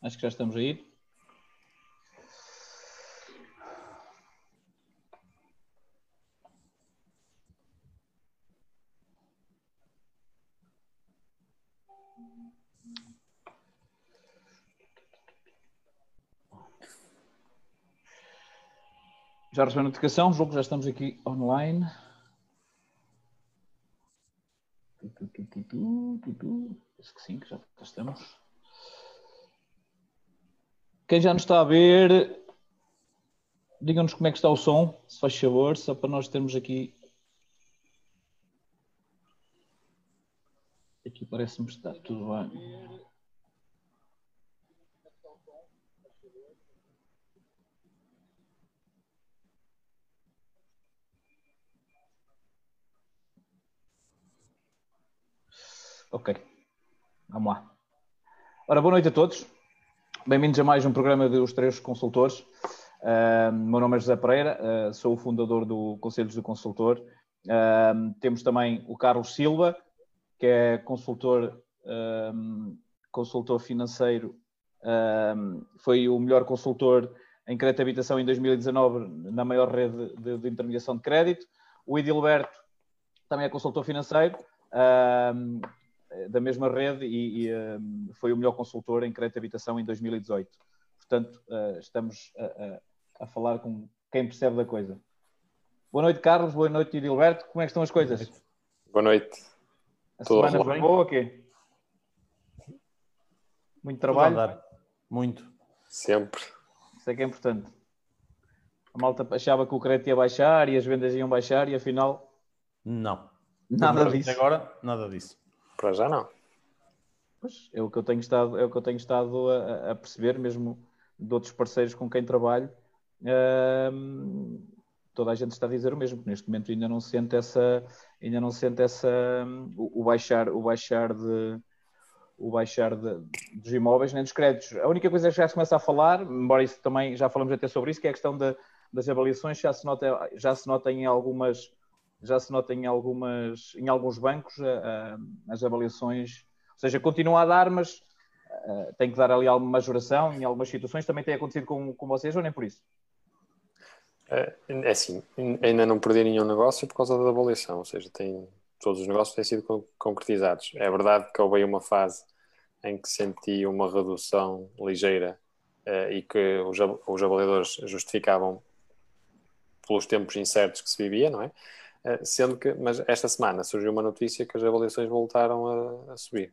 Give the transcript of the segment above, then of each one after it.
Acho que já estamos aí. Já recebeu a notificação, jogo, já estamos aqui online. Acho que sim, que já estamos. Quem já nos está a ver, digam-nos como é que está o som, se faz favor, só para nós termos aqui. Aqui parece-me estar tudo bem. Ok, vamos lá. Ora, boa noite a todos. Bem-vindos a mais um programa dos Três Consultores. Uh, meu nome é José Pereira, uh, sou o fundador do Conselhos do Consultor. Uh, temos também o Carlos Silva, que é consultor, consultor financeiro, foi o melhor consultor em crédito de habitação em 2019 na maior rede de, de intermediação de crédito. O Edilberto também é consultor financeiro. Eh, da mesma rede e, e um, foi o melhor consultor em crédito de habitação em 2018. Portanto, uh, estamos a, a, a, falar com quem percebe da coisa. Boa noite, Carlos. Boa noite, Edilberto. Como é que estão as coisas? Boa noite. A Tudo semana foi boa ou quê? Muito trabalho? Muito. Sempre. Isso é que é importante. A malta achava que o crédito ia baixar e as vendas iam baixar e afinal... Não. Nada disso. Agora, nada disso. Para já não. Pois, é o que eu tenho estado, é o que eu tenho estado a, a perceber, mesmo de outros parceiros com quem trabalho. Uh, toda a gente está a dizer o mesmo, que neste momento ainda não sente essa, ainda não sente essa, o, o baixar, o baixar de, o baixar de, dos imóveis nem dos créditos. A única coisa que já se começa a falar, embora isso também já falamos até sobre isso, que é a questão de, das avaliações, já se nota, já se nota em algumas já se nota em, algumas, em alguns bancos as avaliações, ou seja, continua a dar, mas tem que dar ali alguma majoração em algumas situações. Também tem acontecido com, com vocês ou nem por isso? É, é assim, ainda não perdi nenhum negócio por causa da avaliação, ou seja, tem, todos os negócios têm sido concretizados. É verdade que houve uma fase em que senti uma redução ligeira uh, e que os, os avaliadores justificavam pelos tempos incertos que se vivia, não é? Eh, sendo que, mas esta semana surgiu uma notícia que as avaliações voltaram a, a subir.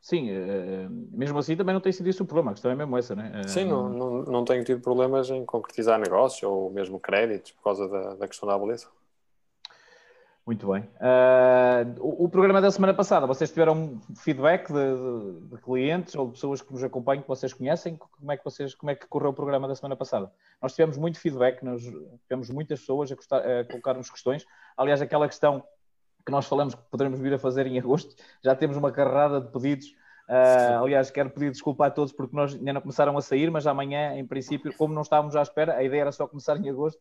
Sim, uh, mesmo assim também não tem sido isso o problema, a questão é mesmo essa, né? Sim, não, não, não tenho tido problemas em concretizar negócios ou mesmo créditos por causa da, da questão da avaliação. Muito bem. Uh, o, o, programa da semana passada, vocês tiveram feedback de, de, de, clientes ou de pessoas que nos acompanham, que vocês conhecem? Como é que, vocês, como é que correu o programa da semana passada? Nós tivemos muito feedback, nós tivemos muitas pessoas a, custar, a colocar-nos questões. Aliás, aquela questão que nós falamos que poderemos vir a fazer em agosto, já temos uma carrada de pedidos. Uh, aliás, quero pedir desculpa a todos porque nós ainda não começaram a sair, mas amanhã, em princípio, como não estávamos à espera, a ideia era só começar em agosto,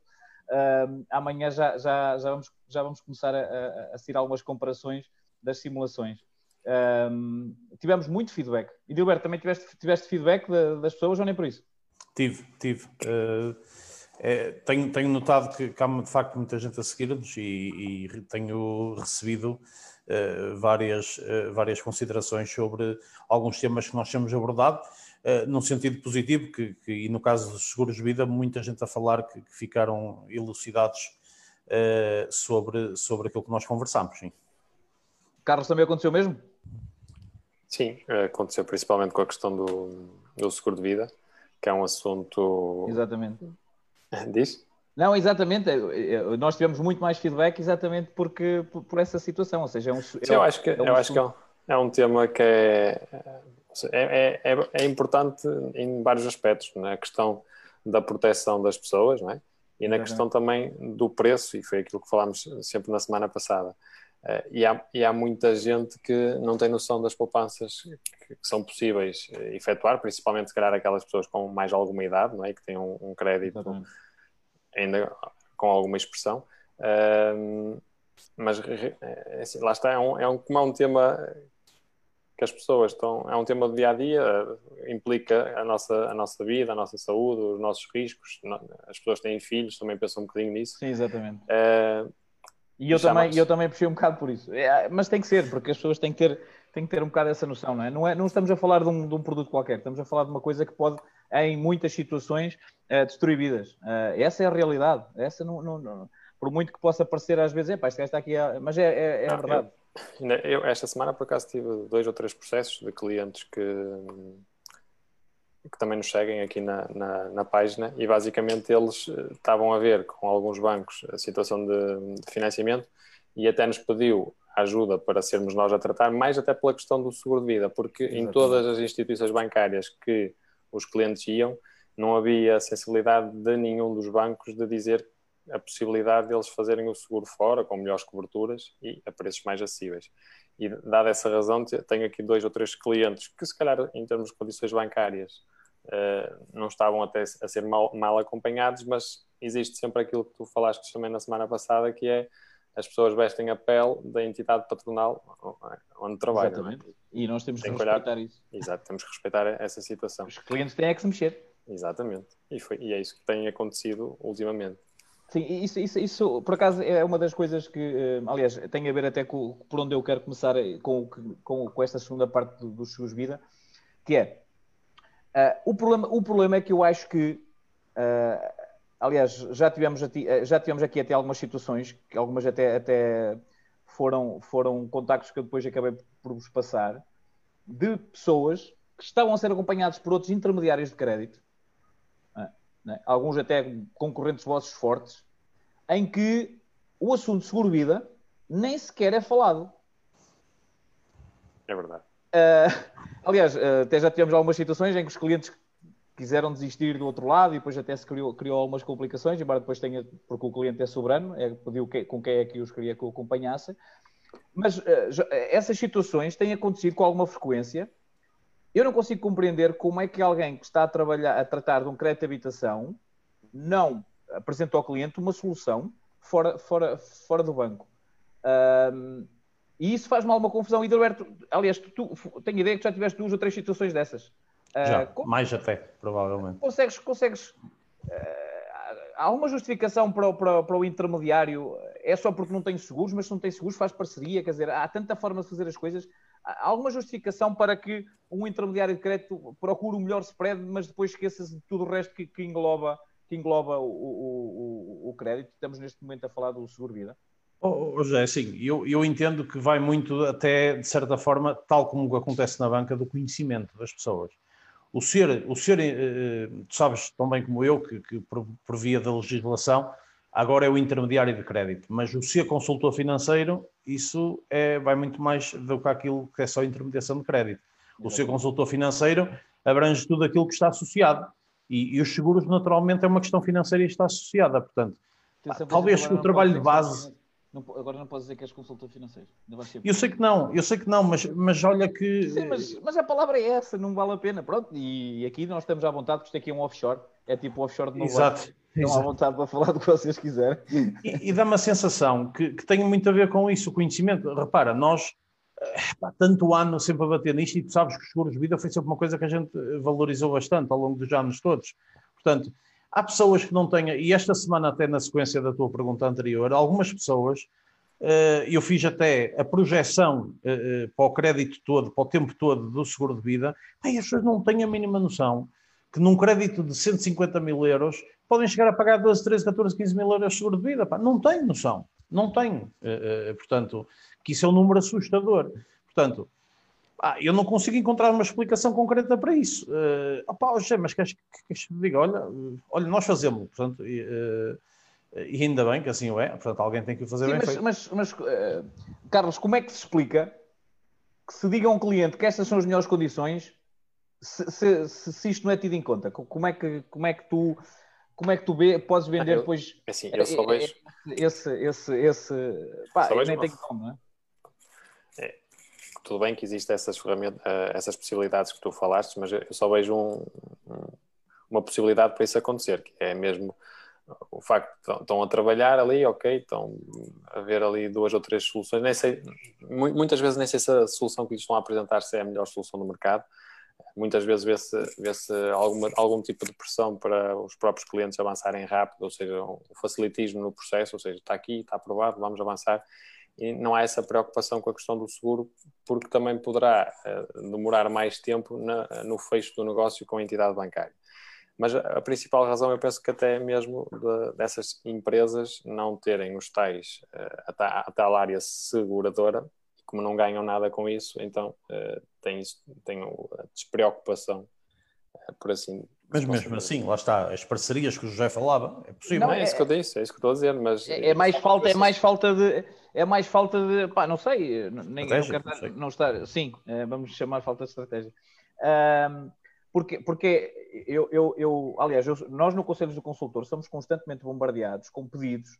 Uh, amanhã já, já, já, vamos, já vamos começar a, a, a algumas comparações das simulações. Um, tivemos muito feedback. E Gilberto, também tiveste, tiveste feedback de, das pessoas ou nem por isso? Tive, tive. Uh, é, tenho, tenho notado que, que, há de facto muita gente a seguir-nos e, e, tenho recebido uh, várias, várias considerações sobre alguns temas que nós temos abordado uh, num sentido positivo, que, que, e no caso dos seguros de vida, muita gente a falar que, que ficaram elucidados uh, sobre, sobre aquilo que nós conversámos. Sim. Carlos, também aconteceu mesmo? Sim, aconteceu principalmente com a questão do, do seguro de vida, que é um assunto. Exatamente. Diz? Não, exatamente. Nós tivemos muito mais feedback exatamente porque, por, por essa situação. Ou seja, é um. Sim, é, eu acho que, é um eu acho que é um, é um tema que é, é, é, é, é, importante em vários aspectos, na é? questão da proteção das pessoas, não é? E na uhum. questão também do preço, e foi aquilo que falámos sempre na semana passada. Uh, e, há, e, há, muita gente que não tem noção das poupanças que, que são possíveis efetuar, principalmente se calhar aquelas pessoas com mais alguma idade, não é? Que têm um, um crédito uhum. ainda com alguma expressão. Uh, mas assim, lá está, é um, é um, como é um tema que as pessoas estão. É um tema do dia a dia, implica a nossa, a nossa vida, a nossa saúde, os nossos riscos. As pessoas têm filhos, também pensam um bocadinho nisso. Sim, exatamente. Uh, e eu também, eu também puxei um bocado por isso. É, mas tem que ser, porque as pessoas têm que ter, têm que ter um bocado essa noção, não é? Não, é, não estamos a falar de um, de um produto qualquer, estamos a falar de uma coisa que pode, em muitas situações, uh, destruir vidas. Uh, essa é a realidade. Essa não, não, não, por muito que possa parecer às vezes, é pá, este gajo está aqui, a... mas é, é, é a verdade. Eu, eu, esta semana, por acaso, tive dois ou três processos de clientes que que também nos seguem aqui na, na, na, página e basicamente eles eh, estavam a ver com alguns bancos a situação de, de, financiamento e até nos pediu ajuda para sermos nós a tratar, mais até pela questão do seguro de vida, porque Exatamente. em todas as instituições bancárias que os clientes iam, não havia sensibilidade de nenhum dos bancos de dizer a possibilidade deles fazerem o seguro fora, com melhores coberturas e a preços mais acessíveis. E dada essa razão, tenho aqui dois ou três clientes que, se calhar, em termos de condições bancárias, uh, não estavam até a ser mal, mal, acompanhados, mas existe sempre aquilo que tu falaste também na semana passada, que é as pessoas vestem a pele da entidade patronal onde trabalham. Exatamente. E nós temos que, que respeitar isso. Exato, temos que respeitar essa situação. Os clientes têm é que se mexer. Exatamente. E, foi, e é isso que tem acontecido ultimamente. Sim, isso, isso, isso por acaso é uma das coisas que, eh, aliás, tem a ver até com por onde eu quero começar eh, com, com, com esta segunda parte dos do seguros vida, que é uh, o, problema, o problema é que eu acho que, uh, aliás, já tivemos, aqui, já tivemos aqui até algumas situações, que algumas até, até foram, foram contactos que eu depois acabei por vos passar, de pessoas que estavam a ser acompanhados por outros intermediários de crédito né? alguns até concorrentes vossos fortes, em que o assunto seguro-vida nem sequer é falado. É verdade. Uh, aliás, uh, até já tivemos algumas situações em que os clientes quiseram desistir do outro lado e depois até se criou, criou algumas complicações, embora depois tenha, porque o cliente é soberano, é, pediu que, com quem é que os queria que o acompanhasse. Mas uh, já, essas situações têm acontecido com alguma frequência eu não consigo compreender como é que alguém que está a trabalhar, a tratar de um crédito de habitação, não apresenta ao cliente uma solução fora, fora, fora do banco. Um, e isso faz mal uma confusão. E, Alberto, aliás, tu, tu, tenho ideia que já tiveste duas ou três situações dessas. Uh, já, mais até, provavelmente. Consegues, consegues uh, há alguma justificação para o, para, para o intermediário? É só porque não tem seguros, mas se não tem seguros faz parceria, quer dizer, há tanta forma de fazer as coisas há alguma justificação para que um intermediário de crédito procure o melhor spread, mas depois esqueça de tudo o resto que, que engloba, que engloba o, o, o, crédito? Estamos neste momento a falar do seguro-vida. Oh, oh, José, sim, eu, eu entendo que vai muito até, de certa forma, tal como acontece na banca, do conhecimento das pessoas. O ser, o ser eh, tu sabes tão bem como eu, que, que por via da legislação, agora é o intermediário de crédito, mas o ser consultor financeiro, isso é, vai muito mais do que aquilo que é só intermediação de crédito. O ser consultor financeiro abrange tudo aquilo que está associado. E, e, os seguros, naturalmente, é uma questão financeira e está associada. Portanto, talvez o trabalho de base. Não, agora não posso dizer que és consultor financeiro. Eu sei que não, eu sei que não, mas, mas olha que. Sim, mas, mas a palavra é essa, não vale a pena. Pronto, e aqui nós estamos à vontade, porque isto aqui é um offshore, é tipo offshore de Nova Exato. Estão à vontade para falar do que vocês quiserem. E, e dá uma sensação que, que, tem muito a ver com isso, o conhecimento. Repara, nós, eh, pá, tanto ano sempre a bater nisto, e tu sabes que os seguros de vida foi sempre uma coisa que a gente valorizou bastante ao longo dos anos todos. Portanto, há pessoas que não têm, e esta semana, até na sequência da tua pergunta anterior, algumas pessoas, eh, eu fiz até a projeção eh, para o crédito todo, para o tempo todo do seguro de vida, e as pessoas não têm a mínima noção que num crédito de 150 mil euros podem chegar a pagar 12, 13, 14, 15 mil euros de seguro de vida. Pá, não tenho noção. Não tenho. Uh, uh, portanto, que isso é um número assustador. Portanto, ah, eu não consigo encontrar uma explicação concreta para isso. Uh, opá, José, mas queres que te diga? Olha, olha, nós fazemos, portanto, e, uh, e, ainda bem que assim o é, portanto, alguém tem que o fazer Sim, bem mas, feito. Mas, mas uh, Carlos, como é que se explica que se diga a um cliente que estas são as melhores condições se, se, se, se isto não é tido em conta? Como é que, como é que tu como é que tu vê, podes vender ah, depois assim, eu só vejo... esse, esse, esse, pá, eu nem tenho como, não é? é? Tudo bem que existem essas ferramentas, eh, essas possibilidades que tu falaste, mas eu só vejo um, uma possibilidade para isso acontecer, que é mesmo o facto de estão a trabalhar ali, ok, estão a ver ali duas ou três soluções, nem sei, muitas vezes nem sei se a solução que lhes estão a apresentar se é a melhor solução do mercado, muitas vezes vê-se vê, -se, algum tipo de pressão para os próprios clientes avançarem rápido, ou seja, o facilitismo no processo, ou seja, está aqui, está aprovado, vamos avançar, e não há essa preocupação com a questão do seguro, porque também poderá uh, demorar mais tempo na, no fecho do negócio com a entidade bancária. Mas a, principal razão, eu penso que até mesmo de, dessas empresas não terem os tais, uh, a, a tal área seguradora, como não ganham nada com isso, então uh, têm, têm a despreocupação, uh, por assim mas mesmo assim, lá está, as parcerias que o José falava, é possível. Não, é, é isso que eu disse, é isso que estou a dizer, mas... É, é mais falta, é mais falta de... É mais falta de... Pá, não sei, nem, não, quero, não, não estar... Sim, vamos chamar falta de estratégia. Um, porque, porque eu, eu, eu aliás, eu, nós no Conselho do Consultor somos constantemente bombardeados com pedidos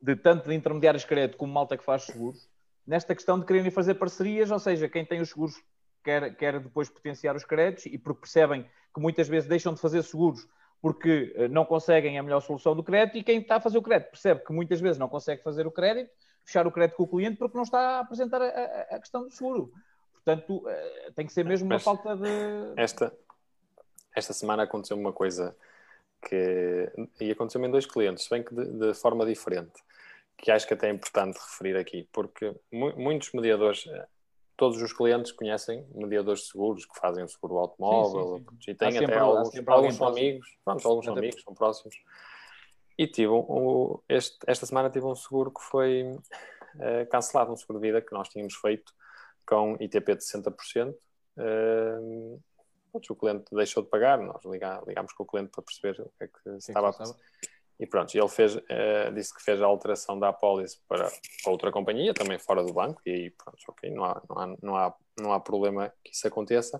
de tanto de intermediários de crédito como malta que faz seguros, nesta questão de quererem fazer parcerias, ou seja, quem tem os seguros quer, quer depois potenciar os créditos e porque percebem que muitas vezes deixam de fazer seguros porque eh, não conseguem a melhor solução do crédito e quem está a fazer o crédito percebe que muitas vezes não consegue fazer o crédito, fechar o crédito com o cliente porque não está a apresentar a, a, questão do seguro. Portanto, eh, tem que ser mesmo Mas uma falta de. Esta, esta semana aconteceu uma coisa que. e aconteceu-me em dois clientes, se bem que de, de, forma diferente, que acho que até é importante referir aqui, porque mu muitos mediadores. Todos os clientes conhecem mediadores seguros que fazem o seguro automóvel sim, sim, sim. e têm até alguns, alguns são amigos, pronto, alguns são amigos, são próximos. E tive um, este, esta semana tive um seguro que foi uh, cancelado, um seguro de vida que nós tínhamos feito com ITP de 60%. Uh, o cliente deixou de pagar, nós ligámos com o cliente para perceber o que é que se estava a passar. E pronto, ele fez, uh, disse que fez a alteração da apólice para outra companhia, também fora do banco, e aí, pronto, ok, não há, não há, não há, não há problema que isso aconteça.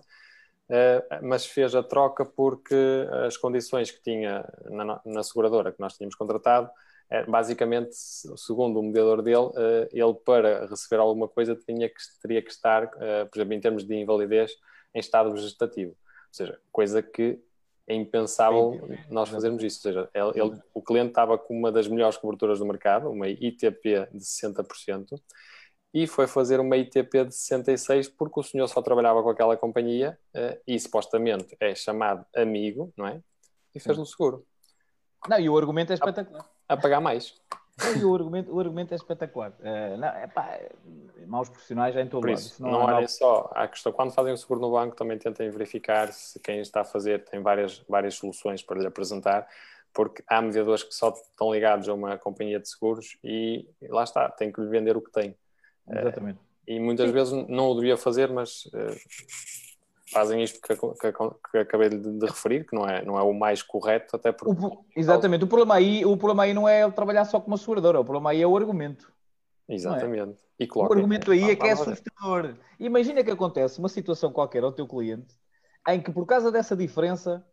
Uh, mas fez a troca porque as condições que tinha na, na seguradora que nós tínhamos contratado, é, basicamente, segundo o mediador dele, ele para receber alguma coisa tinha que, teria que estar, por exemplo, em termos de invalidez, em estado vegetativo. Ou seja, coisa que é impensável nós fazermos isso. Ou seja, ele, ele, o cliente estava com uma das melhores coberturas do mercado, uma ITP de 60%, e foi fazer uma ITP de 66% porque o senhor só trabalhava com aquela companhia uh, e supostamente é chamado amigo, não é? E fez-lhe o seguro. Não, e o argumento é espetacular. A, a pagar mais. E o argumento, o argumento é espetacular. Uh, não, é pá, maus profissionais já em todo Por isso, Isso não, não olhem só à questão. Quando fazem o seguro no banco, também tentem verificar se quem está a fazer tem várias, várias soluções para lhe apresentar, porque há mediadores que só estão ligados a uma companhia de seguros e lá está, tem que lhe vender o que tem. Exatamente. Uh, e muitas Sim. vezes não o devia fazer, mas uh, fazem isto que, que, que, acabei de, de, referir, que não é, não é o mais correto, até porque... O, exatamente, o problema, aí, o problema aí não é ele trabalhar só com uma seguradora, o problema aí é o argumento. É? Exatamente. É? E o argumento aí é que é assustador. Imagina que acontece uma situação qualquer ao teu cliente em que por causa dessa diferença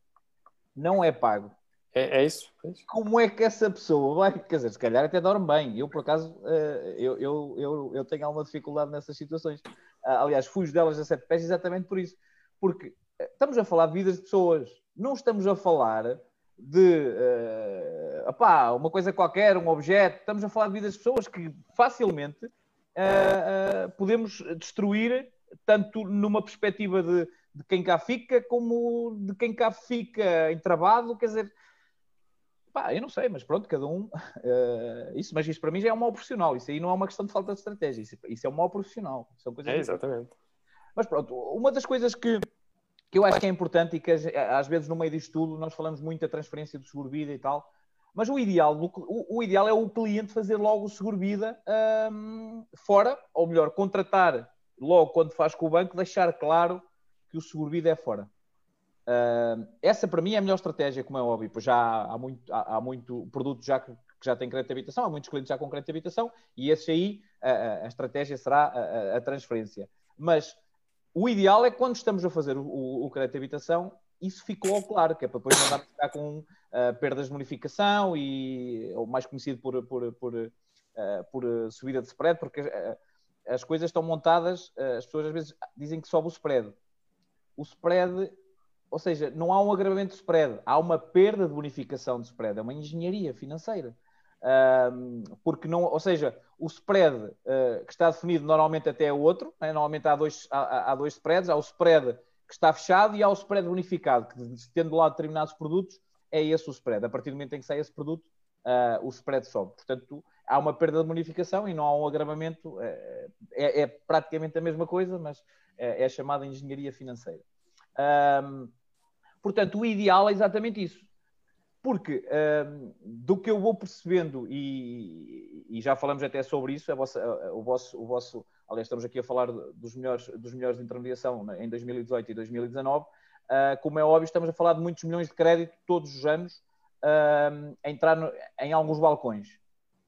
não é pago. É, é, isso, é, isso, Como é que essa pessoa vai, quer dizer, se calhar até dorme bem. Eu, por acaso, eh, eu, eu, eu, eu tenho alguma dificuldade nessas situações. Ah, aliás, fujo delas a sete pés exatamente por isso. Porque eh, estamos a falar de vidas de pessoas, não estamos a falar de uh, opá, uma coisa qualquer, um objeto, estamos a falar de vidas de pessoas que facilmente uh, uh, podemos destruir, tanto numa perspectiva de, de, quem cá fica, como de quem cá fica entravado, quer dizer. Pá, eu não sei, mas pronto, cada um. isso, mas isso para mim já é um mau profissional. Isso aí não é uma questão de falta de estratégia. Isso, isso é um mau profissional. São coisas é, exatamente. Mas pronto, uma das coisas que, que eu acho que é importante e que às vezes no meio disto tudo nós falamos muito da transferência do seguro-vida e tal, mas o ideal, o, ideal é o cliente fazer logo o seguro-vida um, fora, ou melhor, contratar logo quando faz com o banco, deixar claro que o seguro-vida é fora. Uh, essa para mim é a melhor estratégia, como é óbvio, pois já há muito, há, há muito produto já que, que, já tem crédito de habitação, há muitos clientes já com crédito de habitação, e esse aí a, a, a estratégia será a, a transferência. Mas o ideal é que quando estamos a fazer o, o, o crédito de habitação, isso ficou claro, que é para depois andar ficar com uh, perdas de bonificação e, ou mais conhecido por, por, por, uh, por subida de spread, porque uh, as coisas estão montadas, as pessoas às vezes dizem que sobe o spread. O spread ou seja, não há um agravamento de spread, há uma perda de bonificação de spread, é uma engenharia financeira. Porque não, ou seja, o spread uh, que está definido normalmente até é outro, né? normalmente há dois, há, há, dois spreads, há o spread que está fechado e há o spread bonificado, que tendo lá determinados produtos, é esse o spread. A partir do momento em que sai esse produto, uh, o spread sobe. Portanto, há uma perda de bonificação e não há um agravamento. É, é, é praticamente a mesma coisa, mas é, chamada engenharia financeira. Portanto, o ideal é exatamente isso. Porque um, do que eu vou percebendo, e, e, já falamos até sobre isso, a vossa, a, o, vosso, o vosso, aliás, estamos aqui a falar dos melhores, dos melhores de intermediação em 2018 e 2019, uh, como é óbvio, estamos a falar de muitos milhões de crédito todos os anos uh, a entrar no, em alguns balcões.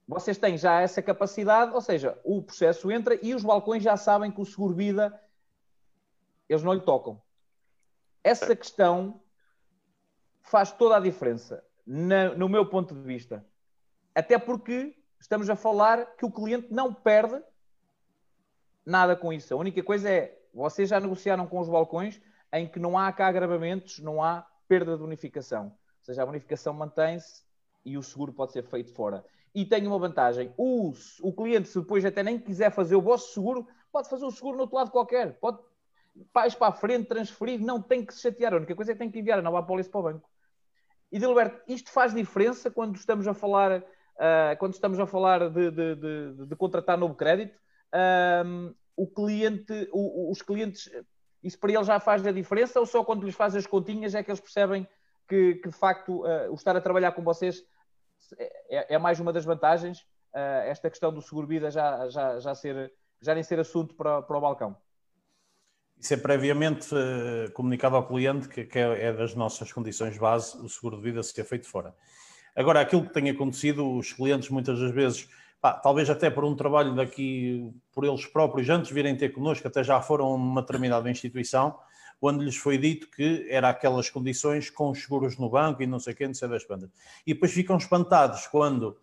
Vocês têm já essa capacidade, ou seja, o processo entra e os balcões já sabem que o seguro-vida eles não lhe tocam. Essa questão faz toda a diferença, na, no meu ponto de vista. Até porque estamos a falar que o cliente não perde nada com isso. A única coisa é, vocês já negociaram com os balcões em que não há cá agravamentos, não há perda de bonificação. Ou seja, a bonificação mantém-se e o seguro pode ser feito fora. E tem uma vantagem: o, o cliente, se depois até nem quiser fazer o vosso seguro, pode fazer o seguro no outro lado qualquer. Pode pais para a frente, transferir, não tem que se chatear. A única coisa é que tem que enviar a nova apólice para o banco. E Dilberto, isto faz diferença quando estamos a falar, uh, quando estamos a falar de, de, de, de contratar novo crédito. Um, o cliente, o, os clientes, isso para eles já faz a diferença ou só quando lhes faz as continhas é que eles percebem que, que de facto uh, o estar a trabalhar com vocês é, é mais uma das vantagens, uh, esta questão do seguro-vida já, já, já, ser, já nem ser assunto para, para o balcão? Isso é previamente uh, comunicado ao cliente que, que é, é, das nossas condições base o seguro de vida ser feito fora. Agora, aquilo que tem acontecido, os clientes muitas das vezes, pá, talvez até por um trabalho daqui por eles próprios, antes virem ter connosco, até já foram a uma determinada instituição, onde lhes foi dito que era aquelas condições com os seguros no banco e não sei o que, não sei das bandas. E depois ficam espantados quando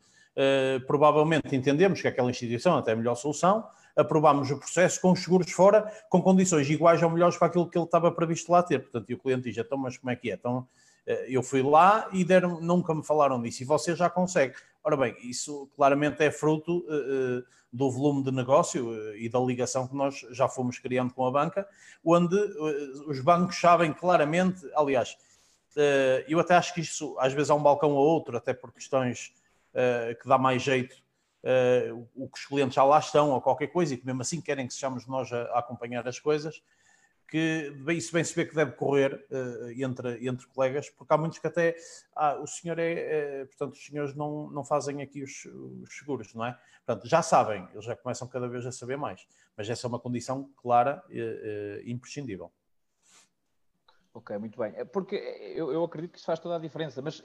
provavelmente entendemos que aquela instituição até é a melhor solução, aprovámos o processo com os seguros fora, com condições iguais ou melhores para aquilo que ele estava previsto lá ter. Portanto, e o cliente diz, então, mas como é que é? Então, eh, eu fui lá e deram, nunca me falaram disso, e você já consegue. Ora bem, isso claramente é fruto uh, do volume de negócio uh, e da ligação que nós já fomos criando com a banca, onde uh, os bancos sabem claramente, aliás, eu até acho que isso às vezes há um balcão ou outro, até por questões que dá mais jeito uh, o que os clientes já lá estão ou qualquer coisa e que mesmo assim querem que sejamos nós a, a acompanhar as coisas, que isso bem se vê que deve correr uh, entre, entre colegas, porque há muitos que até ah, o senhor é, é, portanto, os senhores não, não fazem aqui os, os, seguros, não é? Portanto, já sabem, eles já começam cada vez a saber mais, mas essa é uma condição clara e imprescindível. Ok, muito bem. É porque eu, eu acredito que isso faz toda a diferença, mas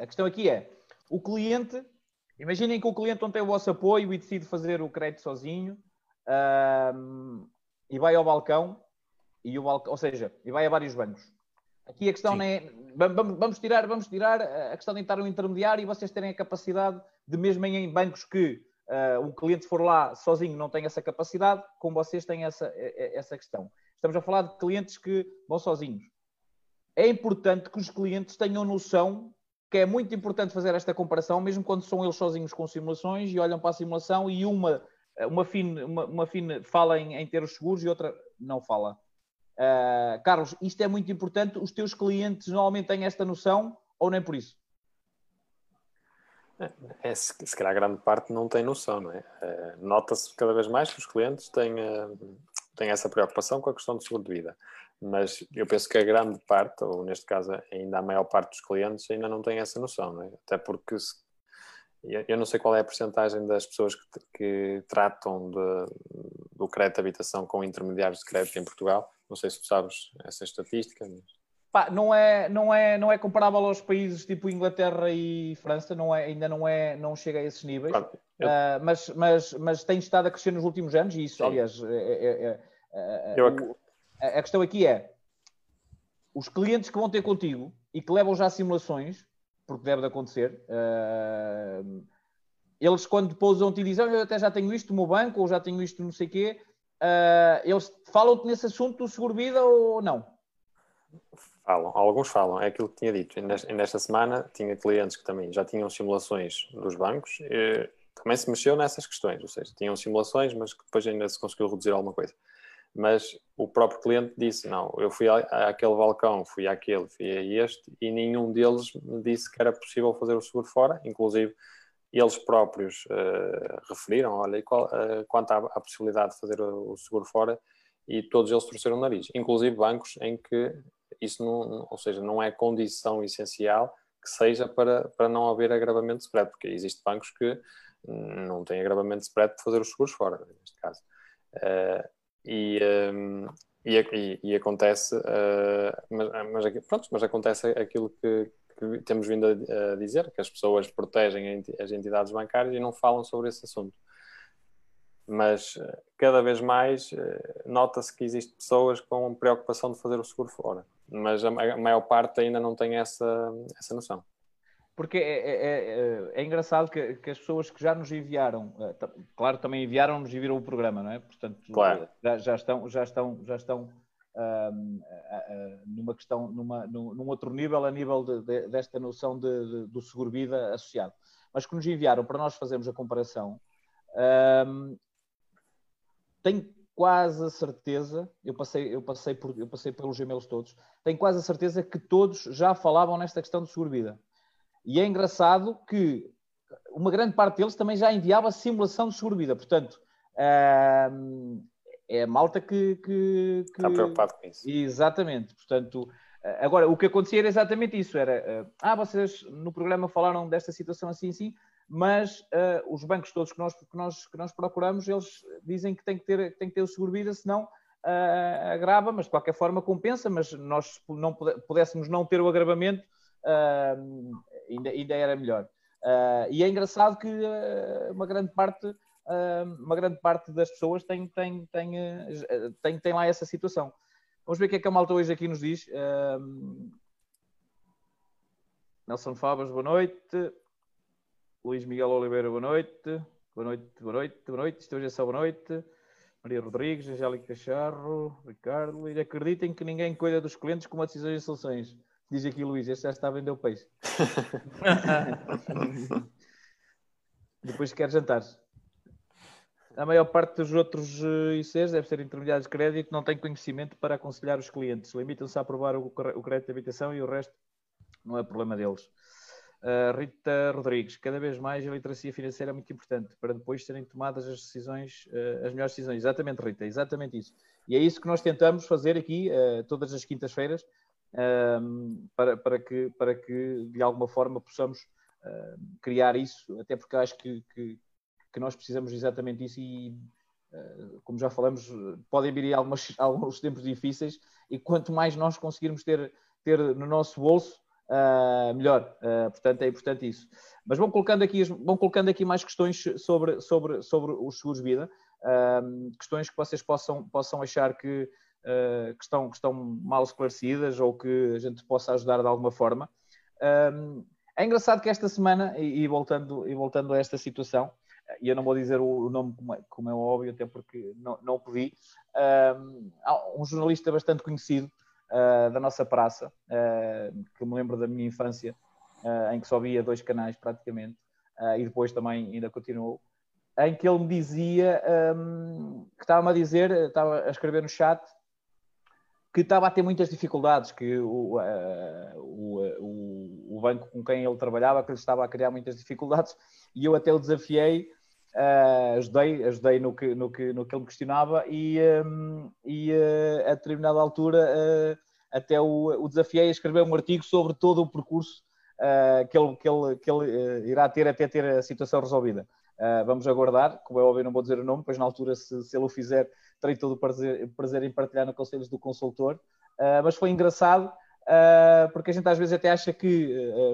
a questão aqui é: o cliente Imaginem que o cliente não tem o vosso apoio e decide fazer o crédito sozinho um, e vai ao balcão, e o balcão, ou seja, e vai a vários bancos. Aqui a questão Sim. não é. Vamos, vamos, tirar, vamos tirar a questão de estar um intermediário e vocês terem a capacidade de, mesmo em bancos que uh, o cliente for lá sozinho não tem essa capacidade, com vocês têm essa, essa questão. Estamos a falar de clientes que vão sozinhos. É importante que os clientes tenham noção que é muito importante fazer esta comparação, mesmo quando são eles sozinhos com simulações e olham para a simulação e uma, uma, FIN, uma, uma FIN fala em, em ter os seguros e outra não fala. Uh, Carlos, isto é muito importante. Os teus clientes normalmente têm esta noção ou nem por isso? É, se, se calhar grande parte não tem noção, não é? é Nota-se cada vez mais que os clientes têm, uh, têm essa preocupação com a questão do seguro de vida mas eu penso que a grande parte, ou neste caso ainda a maior parte dos clientes, ainda não tem essa noção, é? até porque se, eu não sei qual é a porcentagem das pessoas que, que tratam de, do crédito de habitação com intermediários de crédito em Portugal, não sei se tu sabes essa estatística. Mas... Pá, não é não é não é comparável aos países tipo Inglaterra e França não é ainda não é não chega a esses níveis claro, eu... uh, mas mas mas tem estado a crescer nos últimos anos e isso Sim. aliás é, é, é, é o, a questão aqui é os clientes que vão ter contigo e que levam já simulações, porque deve de acontecer, uh, eles quando pousam-te e dizem, eu até já tenho isto no meu banco, ou já tenho isto não sei o quê, uh, eles falam-te nesse assunto do seguro-vida ou não? Falam, alguns falam, é aquilo que tinha dito. Nesta semana tinha clientes que também já tinham simulações dos bancos, e também se mexeu nessas questões, ou seja, tinham simulações, mas que depois ainda se conseguiu reduzir alguma coisa. Mas o próprio cliente disse: Não, eu fui àquele balcão, fui àquele, fui a este, e nenhum deles me disse que era possível fazer o seguro fora, inclusive eles próprios uh, referiram: Olha, qual, uh, quanto à, à, possibilidade de fazer o, o seguro fora, e todos eles torceram o nariz, inclusive bancos em que isso não, ou seja, não é condição essencial que seja para, para não haver agravamento de spread, porque existem bancos que não têm agravamento de spread para fazer os seguros fora, neste caso. Uh, e, um, e, e, e, acontece, uh, mas, mas, pronto, mas acontece aquilo que, que, temos vindo a, a, dizer, que as pessoas protegem as entidades bancárias e não falam sobre esse assunto mas eh, cada vez mais nota-se que existem pessoas com preocupação de fazer o seguro fora, mas a maior parte ainda não tem essa, essa noção. Porque é, é, é, é engraçado que, que, as pessoas que já nos enviaram, eh, claro, também enviaram-nos e viram o programa, não é? Portanto, claro. já, já, estão, já estão, já estão um, numa questão, numa, num, outro nível, a nível de, de, desta noção de, do seguro-vida associado. Mas que nos enviaram para nós fazermos a comparação, um, tenho quase a certeza, eu passei, eu passei, por, eu passei pelos gemelos todos, tenho quase a certeza que todos já falavam nesta questão de seguro-vida. E é engraçado que uma grande parte deles também já enviava simulação de seguro-vida. Portanto, é a malta que, que, que, Está preocupado com isso. Exatamente. Portanto, agora, o que acontecia era exatamente isso. Era, ah, vocês no programa falaram desta situação assim, assim, mas uh, os bancos todos que nós, que, nós, que nós procuramos, eles dizem que tem que ter, tem que ter o seguro-vida, senão uh, agrava, mas de qualquer forma compensa, mas nós não pudéssemos não ter o agravamento, uh, ainda, ainda era melhor. e é engraçado que uma grande parte uma grande parte das pessoas tem, tem, tem, tem, tem lá essa situação. Vamos ver o que é que a malta hoje aqui nos diz. Nelson Fabas, boa noite. Luís Miguel Oliveira, boa noite. Boa noite, boa noite, boa noite. Isto hoje é só boa noite. Maria Rodrigues, Angélica Charro, Ricardo. E acreditem que ninguém cuida dos clientes com uma decisões e soluções. Diz aqui Luís, este já está a vender o peixe. Depois quer jantar. A maior parte dos outros eh, ICs deve ser intermediários de crédito não têm conhecimento para aconselhar os clientes. Limitam-se a aprovar o crédito de habitação e o resto não é problema deles. Uh, Rita Rodrigues, cada vez mais a literacia financeira é muito importante para depois serem tomadas as decisões, uh, as melhores decisões. Exatamente, Rita, exatamente isso. E é isso que nós tentamos fazer aqui uh, todas as quintas-feiras para, para, que, para que de alguma forma possamos criar isso, até porque acho que, que, que, nós precisamos exatamente isso e como já falamos, podem vir algumas, alguns tempos difíceis e quanto mais nós conseguirmos ter, ter no nosso bolso, uh, melhor. Uh, portanto, é importante isso. Mas vão colocando aqui, vão colocando aqui mais questões sobre, sobre, sobre os seguros vida, uh, questões que vocês possam, possam achar que, que, estão, que estão mal esclarecidas ou que a gente possa ajudar de alguma forma. é engraçado que esta semana, e, e, voltando, e voltando a esta situação, e eu não vou dizer o nome como é, como é óbvio, até porque não, não o pedi, um jornalista bastante conhecido uh, da nossa praça, uh, que me lembro da minha infância, uh, em que só via dois canais praticamente, e depois também ainda continuou, em que ele me dizia, um, que estava-me a dizer, estava a escrever no chat, que estava a ter muitas dificuldades, que o, o, o, o banco com quem ele trabalhava, que lhe estava a criar muitas dificuldades, e eu até o desafiei Uh, ajudei, ajudei no que, no, que, no que ele me questionava e, um, e uh, a determinada altura uh, até o, o desafiei a escrever um artigo sobre todo o percurso que ele, que ele, que ele irá ter até ter a situação resolvida. vamos aguardar, como é óbvio, não vou dizer o nome, pois na altura, se, se ele o fizer, terei todo o prazer, prazer em partilhar no Conselhos do Consultor. mas foi engraçado, porque a gente às vezes até acha que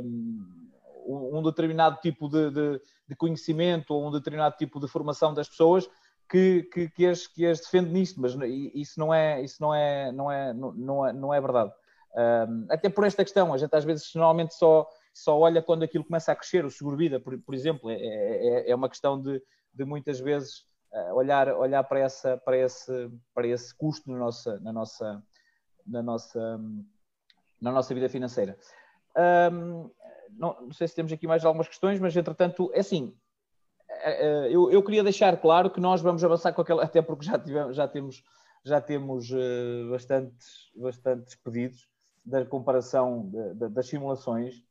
um, um determinado tipo de, de de conhecimento ou um determinado tipo de formação das pessoas que, que, que, as, que as defende nisto, mas isso não é, isso não é, não é, não é, não é verdade. Um, até por esta questão, a gente às vezes normalmente só, só olha quando aquilo começa a crescer, o seguro-vida, por, por exemplo, é, é, é, uma questão de, de muitas vezes uh, olhar, olhar para, essa, para, esse, para esse custo na nossa, na nossa, na nossa, na nossa vida financeira. Um, não, não, sei se temos aqui mais algumas questões, mas entretanto, é assim, é, é, eu, eu, queria deixar claro que nós vamos avançar com aquela, até porque já, tivemos, já temos, já temos uh, bastantes, bastantes pedidos da comparação de, de, das simulações,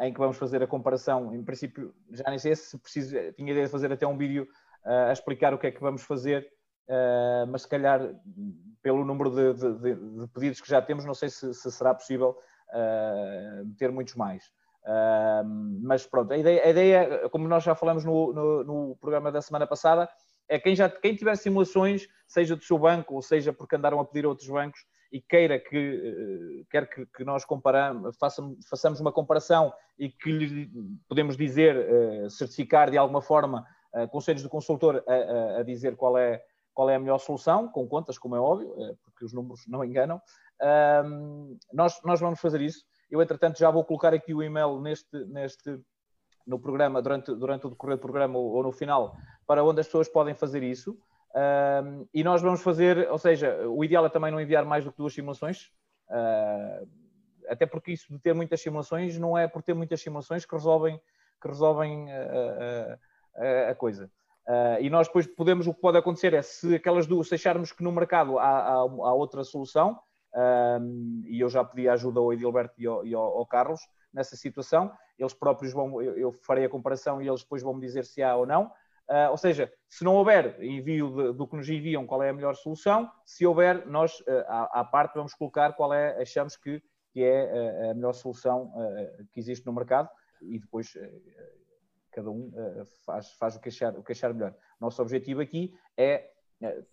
em que vamos fazer a comparação. Em princípio, já nem sei se preciso, tinha ideia de fazer até um vídeo a explicar o que é que vamos fazer, mas se calhar, pelo número de, de, pedidos que já temos, não sei se, se será possível ter muitos mais. Uh, mas pronto, a ideia, a ideia, como nós já falamos no, no, no, programa da semana passada, é quem, já, quem tiver simulações, seja do seu banco ou seja porque andaram a pedir a outros bancos e queira que, uh, quer que, que nós façamos, façamos uma comparação e que lhe podemos dizer, uh, certificar de alguma forma, conselhos do consultor a, a, dizer qual é, qual é a melhor solução, com contas, como é óbvio, porque os números não enganam, nós, nós vamos fazer isso. Eu, entretanto, já vou colocar aqui o e-mail neste, neste, no programa, durante, durante o decorrer do programa ou, ou no final, para onde as pessoas podem fazer isso. Um, e nós vamos fazer, ou seja, o ideal é também não enviar mais do que duas simulações, uh, até porque isso de ter muitas simulações não é por ter muitas simulações que resolvem, que resolvem uh, uh, a coisa. e nós depois podemos, o que pode acontecer é se aquelas duas, se acharmos que no mercado há, há, há outra solução, um, e eu já pedi ajuda ao Edilberto e ao, e ao, Carlos nessa situação. Eles próprios vão, eu, eu, farei a comparação e eles depois vão me dizer se há ou não. Uh, ou seja, se não houver envio de, do que nos enviam, qual é a melhor solução? Se houver, nós, uh, à, à, parte, vamos colocar qual é, achamos que, que é a, a melhor solução que existe no mercado e depois cada um faz, faz o, que achar, o que achar melhor. Nosso objetivo aqui é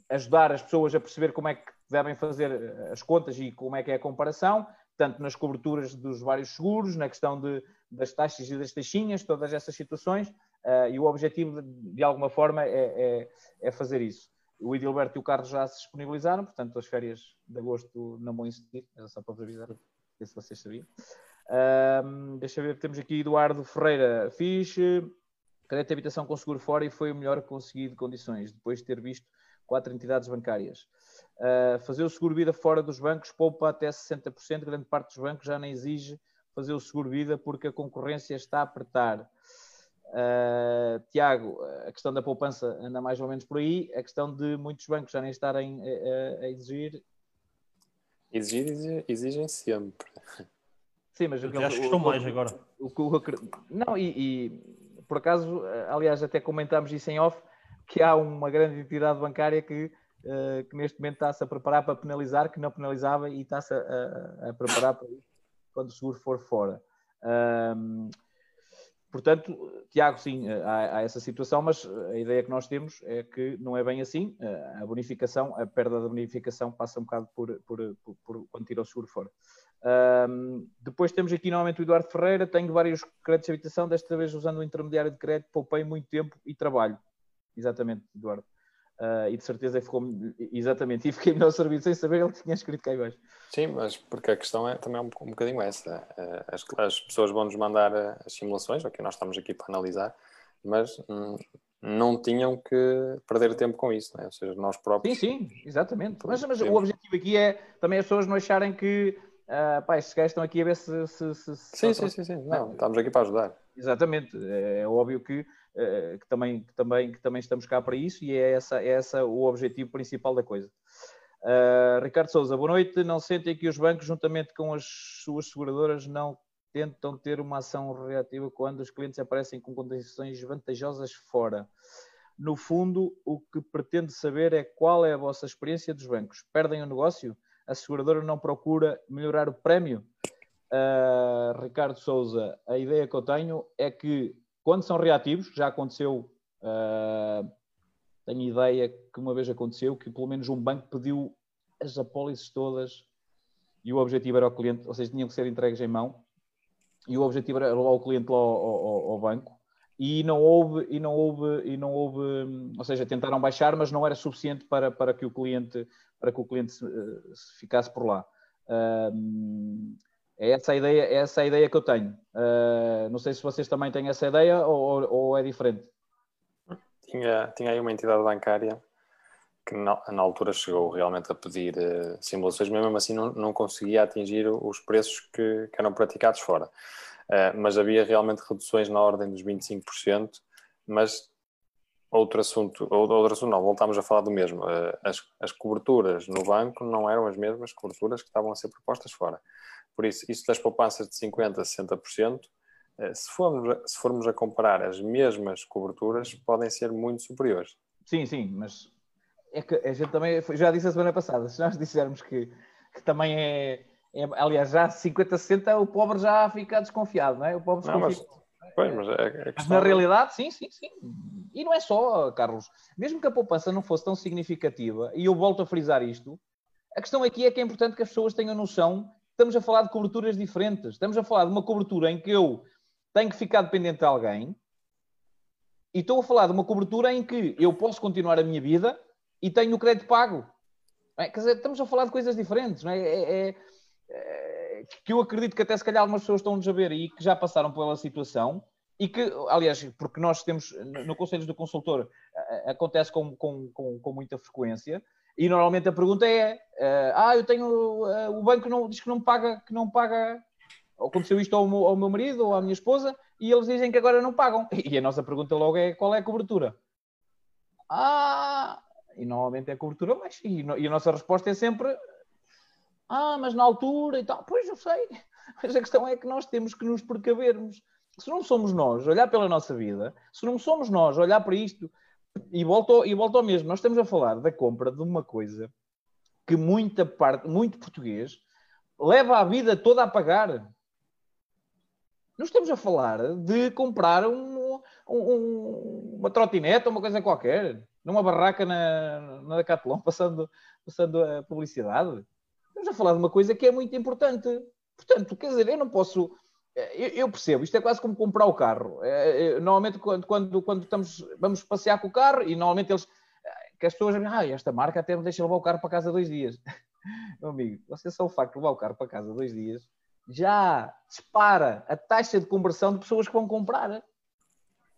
ajudar as pessoas a perceber como é que devem fazer eh, as contas e como é que é a comparação, tanto nas coberturas dos vários seguros, na questão de, das taxas e das taxinhas, todas essas situações, uh, e o objetivo, de, de alguma forma, é, é, é, fazer isso. O Edilberto e o Carlos já se disponibilizaram, portanto, as férias de agosto não vão existir, era só para vos avisar, se vocês sabiam. Deixa eu ver, temos aqui Eduardo Ferreira. Fiz crédito de habitação com seguro fora e foi o melhor que consegui de condições, depois de ter visto quatro entidades bancárias. Uh, fazer o seguro vida fora dos bancos poupa até 60%, grande parte dos bancos já nem exige fazer o seguro vida porque a concorrência está a apertar. Uh, Tiago, a questão da poupança anda mais ou menos por aí, a questão de muitos bancos já nem estarem a, a exigir. Exigir, exigem sempre. Sim, mas eu acho que estão mais agora. O, o, o, não, e, e, por acaso, aliás, até comentámos isso em off, que há uma grande entidade bancária que uh, que neste momento está-se a preparar para penalizar, que não penalizava e está-se a, a, a, preparar para isso quando o seguro for fora. Um, portanto, Tiago, sim, há, há, essa situação, mas a ideia que nós temos é que não é bem assim. A bonificação, a perda da bonificação passa um bocado por, por, por, por quando tira o seguro fora. Um, depois temos aqui novamente o Eduardo Ferreira. Tenho vários créditos de habitação, desta vez usando o intermediário de crédito, poupei muito tempo e trabalho. Exatamente, Eduardo. Uh, e de certeza ficou exatamente, e fiquei melhor servido sem saber ele tinha escrito cá embaixo. Sim, mas porque a questão é também um, um bocadinho essa. Uh, as, as, pessoas vão nos mandar uh, as simulações, ok, nós estamos aqui para analisar, mas hum, não tinham que perder tempo com isso, né? ou seja, nós próprios. Sim, sim, exatamente. Mas, mas o objetivo aqui é também as pessoas não acharem que uh, pá, estes gajos estão aqui a ver se. se, se, sim, sim, sim, sim, Não, estamos aqui para ajudar. Exatamente, é, é óbvio que que, também, que, também, que também estamos cá para isso e é essa, é essa o objetivo principal da coisa. Uh, Ricardo Souza, boa noite. Não sentem que os bancos, juntamente com as suas seguradoras, não tentam ter uma ação reativa quando os clientes aparecem com condições vantajosas fora? No fundo, o que pretendo saber é qual é a vossa experiência dos bancos. Perdem o negócio? A seguradora não procura melhorar o prémio? Uh, Ricardo Souza, a ideia que eu tenho é que quando são reativos, já aconteceu, uh, tenho ideia que uma vez aconteceu que pelo menos um banco pediu as apólices todas e o objetivo era o cliente, ou seja, tinham que ser entregues em mão e o objetivo era levar o cliente lá ao, ao, ao banco. E não houve e não houve e não houve ou seja tentaram baixar mas não era suficiente para, para que o cliente para que o cliente se, se ficasse por lá. Uh, é essa a ideia, é essa a ideia que eu tenho. Uh, não sei se vocês também têm essa ideia ou, ou, é diferente. Tinha, tinha aí uma entidade bancária que na, na, altura chegou realmente a pedir uh, simulações, mas mesmo assim não, não conseguia atingir os preços que, que eram praticados fora. Uh, mas havia realmente reduções na ordem dos 25%, mas outro assunto, outro assunto não, voltámos a falar do mesmo. As, as coberturas no banco não eram as mesmas coberturas que estavam a ser propostas fora. Por isso, isso das poupanças de 50% a 60%, se formos, se formos a comparar as mesmas coberturas, podem ser muito superiores. Sim, sim, mas é que a gente também, já disse a semana passada, se nós dissermos que, que também é, é, aliás, já 50, 60, o pobre já fica desconfiado, não é? O pobre não, mas, pois, mas, é, é mas na realidade, sim, sim, sim. E não é só, Carlos, mesmo que a poupança não fosse tão significativa, e eu volto a frisar isto, a questão aqui é que é importante que as pessoas tenham noção, estamos a falar de coberturas diferentes, estamos a falar de uma cobertura em que eu tenho que ficar dependente de alguém, e estou a falar de uma cobertura em que eu posso continuar a minha vida e tenho o crédito pago. É? Quer dizer, estamos a falar de coisas diferentes, não é? É, é, é? que eu acredito que até se calhar algumas pessoas estão-nos a ver e que já passaram pela situação e que, aliás, porque nós temos no Conselhos do Consultor acontece com, com, com, com muita frequência e normalmente a pergunta é ah, eu tenho o banco não, diz que não paga que não paga aconteceu isto ao meu, ao meu marido ou à minha esposa e eles dizem que agora não pagam e a nossa pergunta logo é qual é a cobertura ah e normalmente é cobertura baixa. E, e a nossa resposta é sempre: Ah, mas na altura e tal. Pois eu sei. Mas a questão é que nós temos que nos precavermos. Se não somos nós olhar pela nossa vida, se não somos nós olhar para isto, e volto, e volto ao mesmo, nós estamos a falar da compra de uma coisa que muita parte, muito português, leva a vida toda a pagar. Não estamos a falar de comprar um, um, uma trotineta, uma coisa qualquer numa barraca na, na Decathlon, passando, passando a publicidade. Estamos a falar de uma coisa que é muito importante. Portanto, quer dizer, eu não posso. Eu, percebo, isto é quase como comprar o carro. É, é, normalmente, quando, quando, quando estamos, vamos passear com o carro, e normalmente eles. que as pessoas ah, esta marca até me deixa levar o carro para casa dois dias. Meu amigo, você só o facto de levar o carro para casa dois dias já dispara a taxa de conversão de pessoas que vão comprar.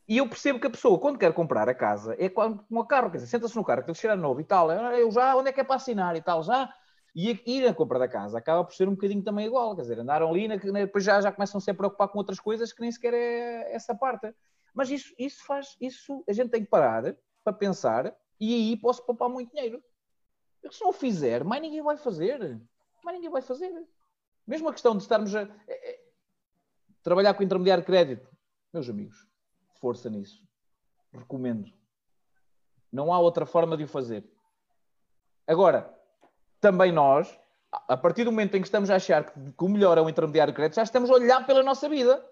E eu percebo que a pessoa, quando quer comprar a casa, é como o carro, quer dizer, senta-se no carro, aquele cheiro novo e tal, ah, eu já, onde é que é para assinar e tal, já. E ir a compra da casa acaba por ser um bocadinho também igual, quer dizer, andaram ali, depois já, já começam -se a preocupar com outras coisas que nem sequer é essa parte. Mas isso, isso faz, isso a gente tem que parar para pensar e aí posso poupar muito dinheiro. Porque se não fizer, mais ninguém vai fazer. Mais ninguém vai fazer. Mesmo a questão de estarmos a, a, a trabalhar com intermediário de crédito, meus amigos, força nisso. Recomendo. Não há outra forma de o fazer. Agora, também nós, a partir do momento em que estamos a achar que o melhor é o intermediário de crédito, já estamos a olhar pela nossa vida.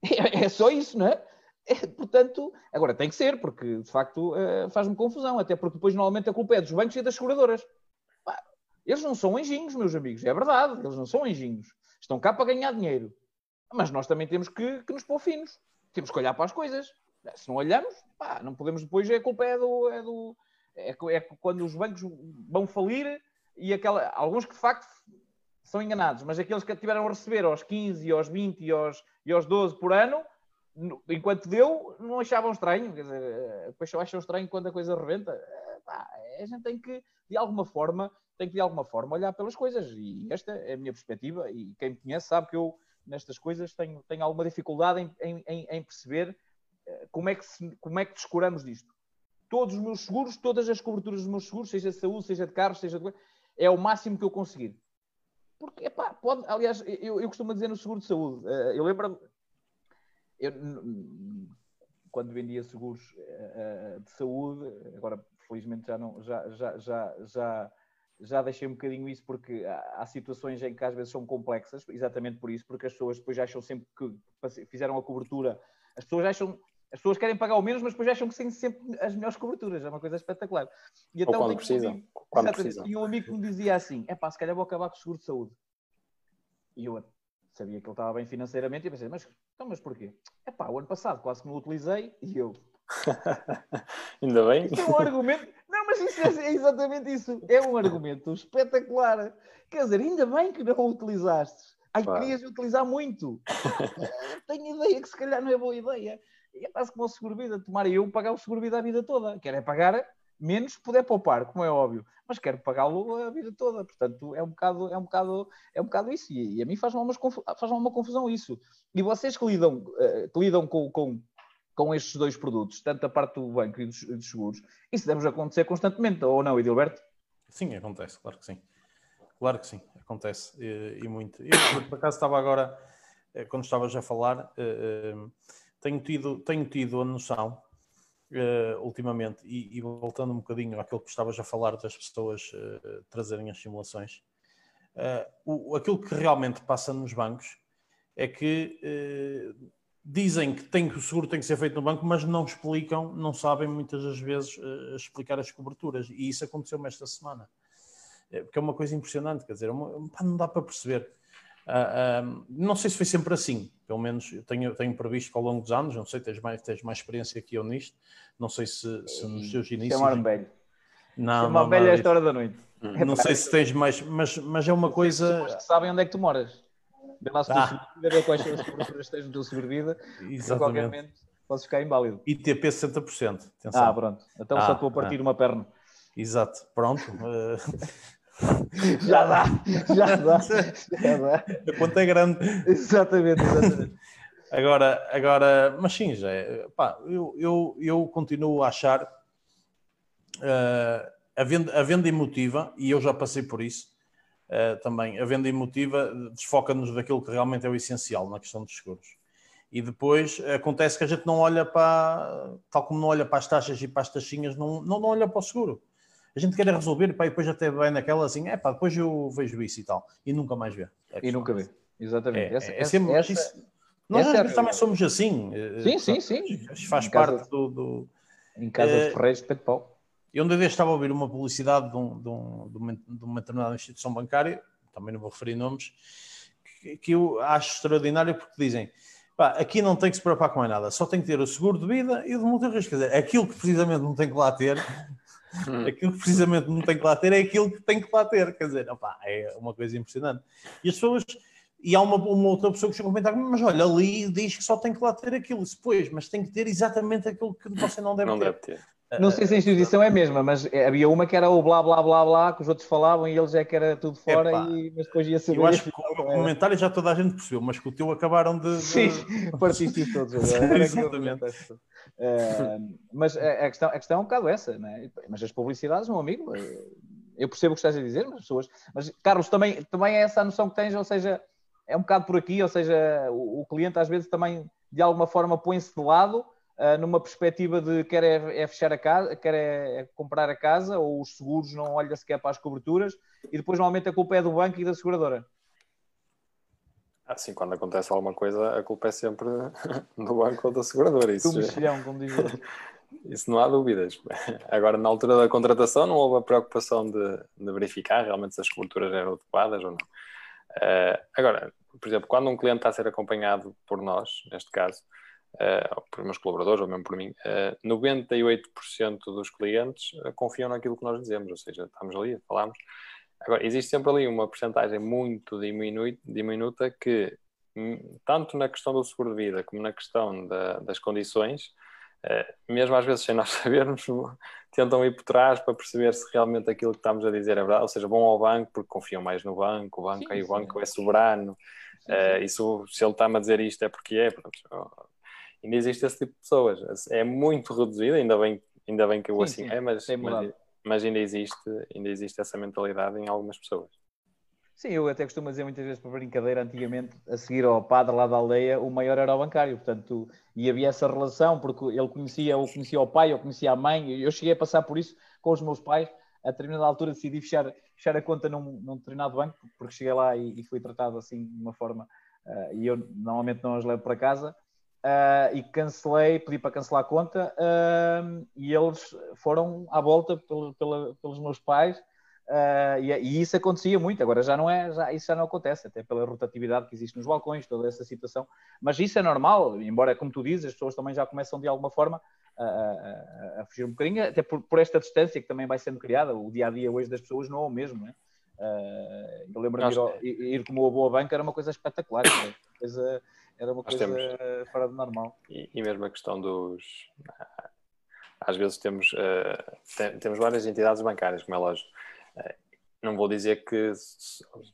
É, é só isso, não é? é? Portanto, agora tem que ser, porque de facto uh, faz-me confusão, até porque depois normalmente a culpa é dos bancos e das seguradoras. Eles não são anjinhos, meus amigos, é verdade, eles não são anjinhos. Estão cá para ganhar dinheiro. Mas nós também temos que, que nos pôr finos temos que olhar para as coisas. Se não olhamos, pá, não podemos depois, a culpa é do. É, do é, é quando os bancos vão falir e aquela, alguns que de facto são enganados, mas aqueles que tiveram a receber aos 15, aos 20 e aos, e aos 12 por ano, enquanto deu, não achavam estranho. Quer dizer, eh, depois só acham estranho quando a coisa rebenta. Eh, pá, a gente tem que, de alguma forma, tem que de alguma forma olhar pelas coisas. E esta é a minha perspectiva. E quem me conhece sabe que eu nestas coisas tenho, tenho alguma dificuldade em, em, em perceber eh, como é, que se, como é que descuramos disto. Todos os meus seguros, todas as coberturas dos meus seguros, seja de saúde, seja de carros, seja de... é o máximo que eu conseguir. Porque, epá, pode, aliás, eu, eu costumo dizer no seguro de saúde, eh, eu lembro eu, quando vendia seguros eh, de saúde, agora felizmente já não, já, já, já, já já deixei um bocadinho isso porque há, situações em que às vezes são complexas, exatamente por isso, porque as pessoas depois acham sempre que fizeram a cobertura, as pessoas acham, as pessoas querem pagar o menos, mas depois acham que têm sempre as melhores coberturas, é uma coisa espetacular. E então, Ou quando precisam. Um quando precisam. E um amigo que me dizia assim: é pá, se calhar vou acabar com o seguro de saúde. E eu sabia que ele estava bem financeiramente e pensei, mas, então, mas porquê? É pá, o ano passado quase que não utilizei e eu. Ainda bem. Isso é um argumento. Não, mas isso é, é, exatamente isso. É um argumento espetacular. Quer dizer, ainda bem que não o utilizaste. Ai, querias utilizar muito. Tenho ideia que se calhar não é boa ideia. E é quase como o seguro-vida. Tomar eu pagar o seguro-vida a vida toda. Quero é pagar menos puder poupar, como é óbvio, mas quero pagá-lo a vida toda. Portanto, é um bocado, é um bocado, é um bocado isso. E, e a mim faz-me uma, faz uma confusão isso. E vocês que lidam, uh, que lidam com, com, com estes dois produtos, tanto a parte do banco e dos, dos seguros, isso deve acontecer constantemente, ou não, Edilberto? Sim, acontece, claro que sim. Claro que sim, acontece e, e muito. Eu, por acaso, estava agora, eh, quando estavas a falar, eh, tenho tido, tenho tido a noção uh, ultimamente, e, e, voltando um bocadinho àquilo que estavas a falar das pessoas uh, trazerem as simulações, uh, o, aquilo que realmente passa nos bancos é que dizem que, tem, que o seguro tem que ser feito no banco, mas não explicam, não sabem muitas das vezes explicar as coberturas, e isso aconteceu-me esta semana. Porque é uma coisa impressionante, quer dizer, é uma, não dá para perceber. Uh, uh, não sei se foi sempre assim, pelo menos eu tenho, tenho previsto que ao longo dos anos, não sei, tens mais, tens mais experiência que eu nisto, não sei se, se nos teus inícios. Chamar-me velho. Não, Chamar não, velho é esta hora da noite. Não sei se tens mais, mas, mas é uma coisa. As que sabem onde é que tu moras. Vê lá se ah. tu ver quais são as coberturas que tens no teu sobrevida. Exatamente. A momento podes ficar inválido. ITP 60%. Atenção. Ah, pronto. Então ah, só te vou partir ah. uma perna. Exato, pronto. já dá, já dá, já dá. A conta é grande. Exatamente, exatamente. Agora, agora, mas sim, já é, pá, eu, eu, eu continuo a achar uh, a, venda, a venda emotiva, e eu já passei por isso uh, também, a venda emotiva desfoca-nos daquilo que realmente é o essencial na questão dos seguros. E depois acontece que a gente não olha para, tal como não olha para as taxas e para as taxinhas, não, não, não olha para o seguro a gente quer resolver, pá, e depois até vai naquela assim, é pá, depois eu vejo isso e tal, e nunca mais vê. É e nunca vê, exatamente. É, essa, é sempre, essa, isso, nós é também somos assim. Eh, sim, sim, sim. Faz em parte do, do, Em casa é, de Ferreiros de Pau. Eu um dia estava a ouvir uma publicidade de, um, de, um, de, uma, de, uma, determinada instituição bancária, também não vou referir nomes, que, que eu acho extraordinário porque dizem pá, aqui não tem que se preocupar com mais nada, só tem que ter o seguro de vida e o de multi-risco. Quer dizer, aquilo que precisamente não tem que lá ter. Aquilo que precisamente não tem que lá ter é aquilo que tem que lá ter. Quer dizer, opa, é uma coisa impressionante. E as pessoas. E há uma, uma outra pessoa que chegou a comentar, mas olha, ali diz que só tem que lá ter aquilo. Depois, mas tem que ter exatamente aquilo que você não deve não ter. Deve ter. Não sei se a instituição é a mesma, mas havia uma que era o blá blá blá blá que os outros falavam e eles é que era tudo fora, e, mas depois ia saber. Eu acho que o comentário já toda a gente percebeu, mas que o teu acabaram de. Sim, partiste todos. Exatamente. Uh, mas a, a, questão, a questão é um bocado essa, né? mas as publicidades, meu amigo, eh, eu percebo o que estás a dizer, mas pessoas. Mas, Carlos, também, também é essa a noção que tens, ou seja, é um bocado por aqui, ou seja, o, o cliente às vezes também de alguma forma põe-se de lado numa perspectiva de quer é, é, fechar a casa, quer é, é, comprar a casa, ou os seguros não olha sequer para as coberturas, e depois normalmente a culpa é do banco e da seguradora. Assim, quando acontece alguma coisa, a culpa é sempre do banco ou da seguradora. Isso, do mexilhão, como diz Isso não há dúvidas. Agora, na altura da contratação, não houve a preocupação de, de verificar realmente se as coberturas eram adequadas ou não. Uh, agora, por exemplo, quando um cliente está a ser acompanhado por nós, neste caso, uh, por meus colaboradores ou mesmo por mim, uh, eh, 98% dos clientes uh, confiam naquilo que nós dizemos, ou seja, estamos ali, falamos. Agora, existe sempre ali uma porcentagem muito diminuta que, hum, tanto na questão do seguro de vida como na questão da, das condições, mesmo às vezes sem nós sabermos, tentam ir por trás para perceber se realmente aquilo que estamos a dizer é verdade, ou seja, vão ao banco porque confiam mais no banco, o banco, sim, aí, o banco é soberano, sim, sim. isso, se ele está-me a dizer isto é porque é, pronto, ainda existe esse tipo de pessoas. É muito reduzido, ainda bem, ainda bem que eu sim, assim sim, é, mas, mas, mas, ainda, existe, ainda existe essa mentalidade em algumas pessoas. Sim, eu até costumo dizer muitas vezes para brincadeira, antigamente, a seguir ao padre lá da aldeia, o maior era o bancário, portanto, e havia essa relação, porque ele conhecia, ou conhecia o pai, ou conhecia a mãe, eu cheguei a passar por isso com os meus pais, a determinada altura decidi fechar, fechar a conta num, num determinado banco, porque cheguei lá e, e fui tratado assim de uma forma, uh, e eu normalmente não as levo para casa, Uh, e cancelei, pedi para cancelar a conta uh, e eles foram à volta pelo, pela, pelos meus pais. Uh, e, e, isso acontecia muito, agora já não é, já, isso já não acontece, até pela rotatividade que existe nos balcões, toda essa situação, mas isso é normal, embora como tu dizes, as pessoas também já começam de alguma forma a, a, a fugir um bocadinho, até por, por, esta distância que também vai sendo criada, o dia a dia hoje das pessoas não é o mesmo, né? eu lembro de ir, ir, como avô à banca era uma coisa espetacular, uma coisa era uma Nós coisa temos... fora de normal. E, e, mesmo a questão dos. às vezes temos, uh, tem, temos várias entidades bancárias, como é lógico. Uh, não vou dizer que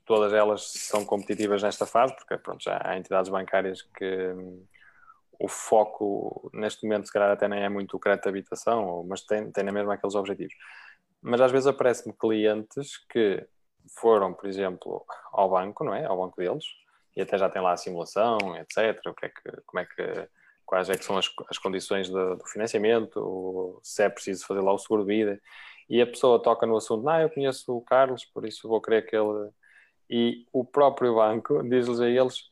todas elas são competitivas nesta fase, porque pronto, já há entidades bancárias que um, o foco neste momento, se calhar, até nem é muito o crédito de habitação, mas tem, tem na mesma aqueles objetivos. Mas às vezes aparecem-me clientes que foram, por exemplo, ao banco, não é? Ao banco deles, e até já tem lá a simulação, etc. O que é que, como é que, quais é que são as, as condições do, do financiamento, se é preciso fazer lá o seguro de vida. E a pessoa toca no assunto, não, eu conheço o Carlos, por isso vou querer que ele. E o próprio banco diz-lhes a eles: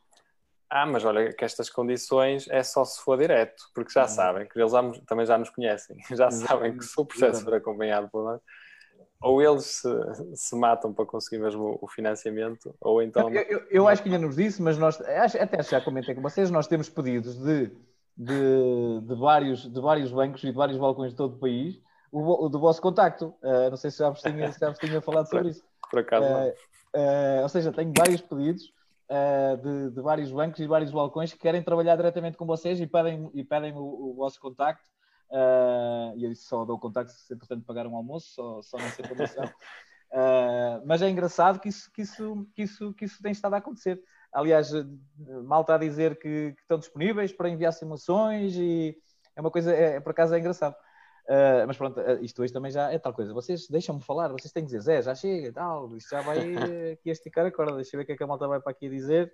Ah, mas olha, que estas condições é só se for direto, porque já uhum. sabem que eles também já nos conhecem, já sabem que se o processo for acompanhado por nós, ou eles se, se, matam para conseguir mesmo o financiamento, ou então. Eu, eu, eu acho que ainda nos disse, mas nós até já comentei com vocês, nós temos pedidos de, de, de, vários, de vários bancos e de vários balcões de todo o país o, do vosso contacto. Uh, não sei se já vos tinha, já vos tinha falado sobre isso. Por acaso. Uh, uh, ou seja, tenho vários pedidos de, de, vários bancos e vários balcões que querem trabalhar diretamente com vocês e pedem, e pedem o, o vosso contacto. Uh, e eu só dou contacto se portanto pagar um almoço, só, só nessa condição. Uh, mas é engraçado que isso, que, isso, que, isso, que isso tem estado a acontecer. Aliás, mal está a dizer que, que, estão disponíveis para enviar simulações e é uma coisa, é, por acaso é engraçado. Uh, mas pronto, isto hoje também já é tal coisa. Vocês deixam-me falar, vocês têm que dizer, Zé, já chega tal, isto já vai aqui a esticar a corda. Deixa eu ver o que é que a malta vai para aqui dizer.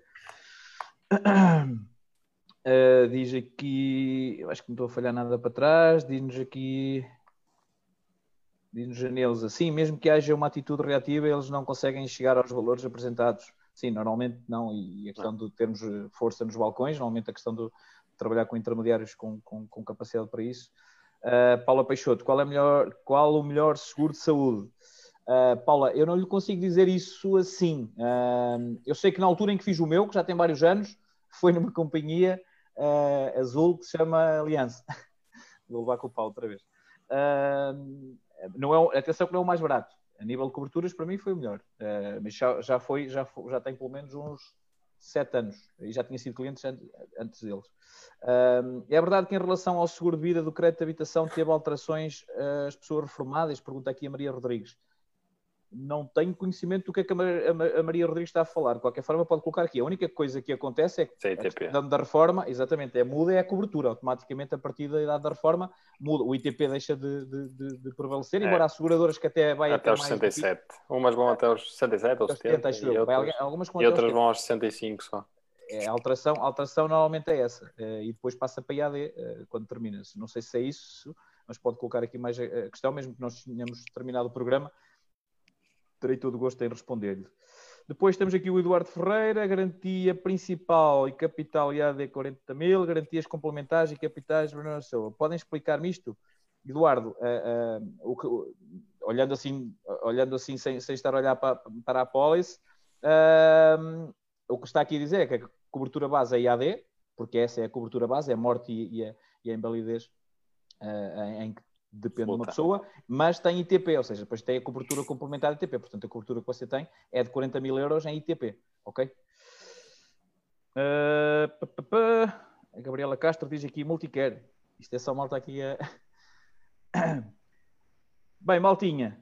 Uh, diz aqui, eu acho que não estou a falhar nada para trás, diz-nos aqui, diz-nos janelos assim, mesmo que haja uma atitude reativa, eles não conseguem chegar aos valores apresentados. Sim, normalmente não, e a questão de termos força nos balcões, normalmente a questão de trabalhar com intermediários com, com, com capacidade para isso. Uh, Paula Peixoto, qual, é melhor, qual o melhor seguro de saúde? Uh, Paula, eu não lhe consigo dizer isso assim. Eu sei que na altura em que fiz o meu, que já tem vários anos, foi numa companhia uh, azul que se chama Aliança. Vou levar com o pau outra vez. Uh, não é, atenção que não é o mais barato. A nível de coberturas, para mim foi o melhor. Uh, mas já, já foi, já, foi, já tem pelo menos uns sete anos. E já tinha sido cliente antes deles. É verdade que em relação ao seguro de vida do crédito de habitação teve alterações as pessoas reformadas? Pergunta aqui a Maria Rodrigues não tenho conhecimento do que é que a Maria Rodrigues está a falar. De qualquer forma, pode colocar aqui. A única coisa que acontece é que a da reforma, exatamente, é muda é a cobertura. Automaticamente, a partir da idade da reforma, muda. O ITP deixa de, de, de, prevalecer, é. embora as seguradoras que até vai até, aos 67. Umas vão até aos 67 ou 70, 70 e, outras, algumas e outras vão aos 65 só. É, a alteração, a alteração normalmente é essa. Eh, e depois passa para IAD eh, quando termina. Não sei se é isso, mas pode colocar aqui mais a questão, mesmo que nós tenhamos terminado o programa terei todo o gosto em responder-lhe. Depois temos aqui o Eduardo Ferreira, garantia principal e capital IAD 40 mil, garantias complementares e capitais Bruno Silva. Podem explicar-me isto? Eduardo, uh, uh, o que, olhando assim, olhando assim sem, sem estar a olhar para, para a pólice, uh, o que está aqui a dizer é que a cobertura base é IAD, porque essa é a cobertura base, é a morte e, e, a, e a invalidez em que depende de uma pessoa, mas tem ITP, ou seja, depois tem a cobertura complementar de ITP. Portanto, a cobertura que você tem é de 40 mil euros em ITP, ok? Uh, a Gabriela Castro diz aqui multicare. Isto é só malta aqui a. Bem, maltinha,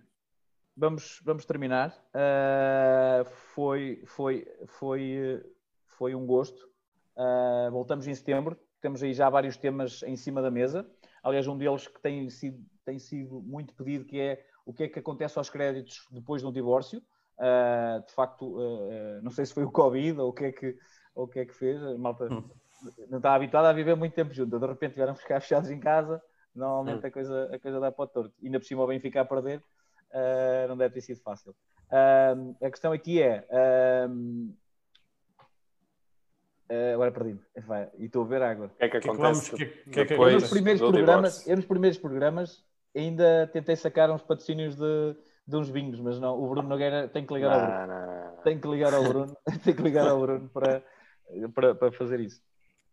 vamos, vamos terminar. Uh, foi, foi, foi, foi um gosto. Uh, voltamos em setembro. Temos aí já vários temas em cima da mesa. Aliás, um deles que tem sido, tem sido muito pedido, que é o que é que acontece aos créditos depois de um divórcio. Uh, de facto, uh, não sei se foi o Covid ou o que é que, ou o que, é que fez. A malta hum. não está habituada a viver muito tempo junto. De repente tiveram ficar fechados em casa. Normalmente hum. a, coisa, a coisa dá para o torto. Ainda por cima o Benfica a perder, uh, não deve ter sido fácil. a questão aqui é Uh, agora perdi-me. E estou a ver água. O que é que acontece? Que, que, que, eu, nos primeiros programas, eu nos primeiros programas ainda tentei sacar uns patrocínios de, de uns vinhos, mas não, o Bruno Nogueira tem que ligar não, ao Bruno. Não, não. Tem que ligar ao Bruno, tem que ligar ao Bruno para, para, para fazer isso.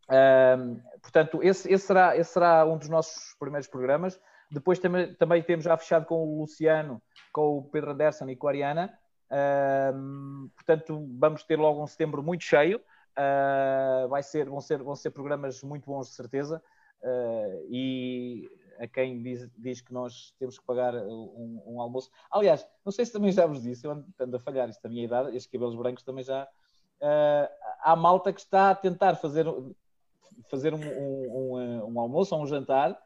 Um, portanto, esse, esse, será, esse será um dos nossos primeiros programas. Depois também, também temos já fechado com o Luciano, com o Pedro Anderson e com a Ariana. Um, portanto, vamos ter logo um setembro muito cheio. Uh, vai ser, vão, ser, vão ser programas muito bons, de certeza. Uh, e a quem diz, diz, que nós temos que pagar um, um, almoço. Aliás, não sei se também já vos disse, eu ando a falhar isto da minha idade, estes cabelos brancos também já. Uh, há malta que está a tentar fazer, fazer um, um, um, almoço ou um jantar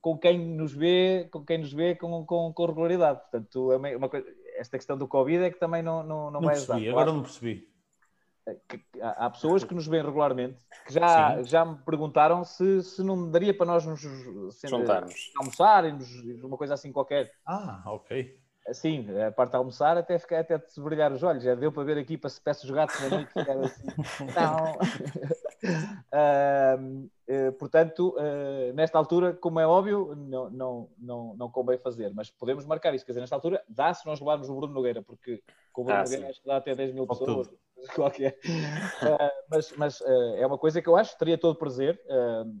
com quem nos vê, com quem nos vê com, com, com regularidade. Portanto, é uma coisa, esta questão do Covid é que também não, não, não, não vai percebi, ajudar. Agora não percebi há pessoas que nos veem regularmente que já, já me perguntaram se, se não daria para nós nos juntarmos, almoçar, uma coisa assim qualquer. Ah, ok. Sim, a parte de almoçar até, ficar, até te brilhar os olhos. Já deu para ver aqui para se peço os gatos na noite ficar assim. Não. uh, uh, portanto, uh, nesta altura, como é óbvio, não, não, não, não convém fazer, mas podemos marcar isso. Quer dizer, nesta altura, dá se nós levarmos o Bruno Nogueira, porque com o Bruno ah, Nogueira acho que dá até 10 mil pessoas. Qualquer. mas mas é uma coisa que eu acho que teria todo prazer.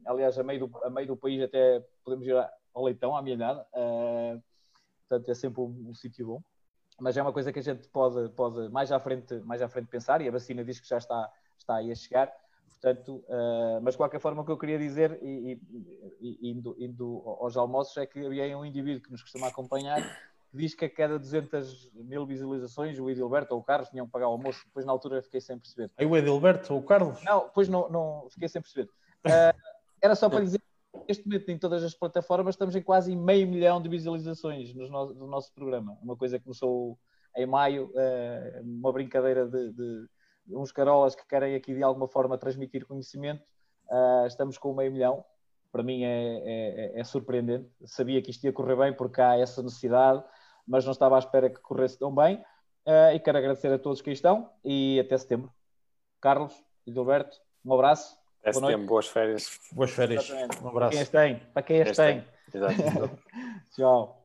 aliás, a meio, do, a meio do país até podemos ir ao leitão, à milhada. Uh, portanto é sempre um, um sítio bom. Mas é uma coisa que a gente pode, pode mais, à frente, mais à frente pensar e a vacina diz que já está, está aí a chegar. Portanto, uh, mas de qualquer forma, o que eu queria dizer, e, e, indo, indo, aos almoços, é que havia um indivíduo que nos costuma acompanhar que diz que a cada 200 mil visualizações o Edilberto ou o Carlos tinham que pagar o almoço. Depois, na altura, fiquei sem perceber. É o Edilberto ou o Carlos? Não, depois não, não fiquei sem perceber. Uh, era só para dizer neste momento em todas as plataformas estamos em quase meio milhão de visualizações no nosso, no nosso programa. Uma coisa que começou em maio, uh, uma brincadeira de, de, de, uns carolas que querem aqui de alguma forma transmitir conhecimento. Uh, estamos com meio milhão. Para mim é, é, é, surpreendente. Sabia que isto ia correr bem porque há essa necessidade, mas não estava à espera que corresse tão bem. Uh, e quero agradecer a todos que aí estão e até setembro. Carlos e Gilberto, um abraço até setembro, boas férias. Boas férias. Exatamente. Um abraço. Para quem as tem. Para quem as tem. Exato. Tchau.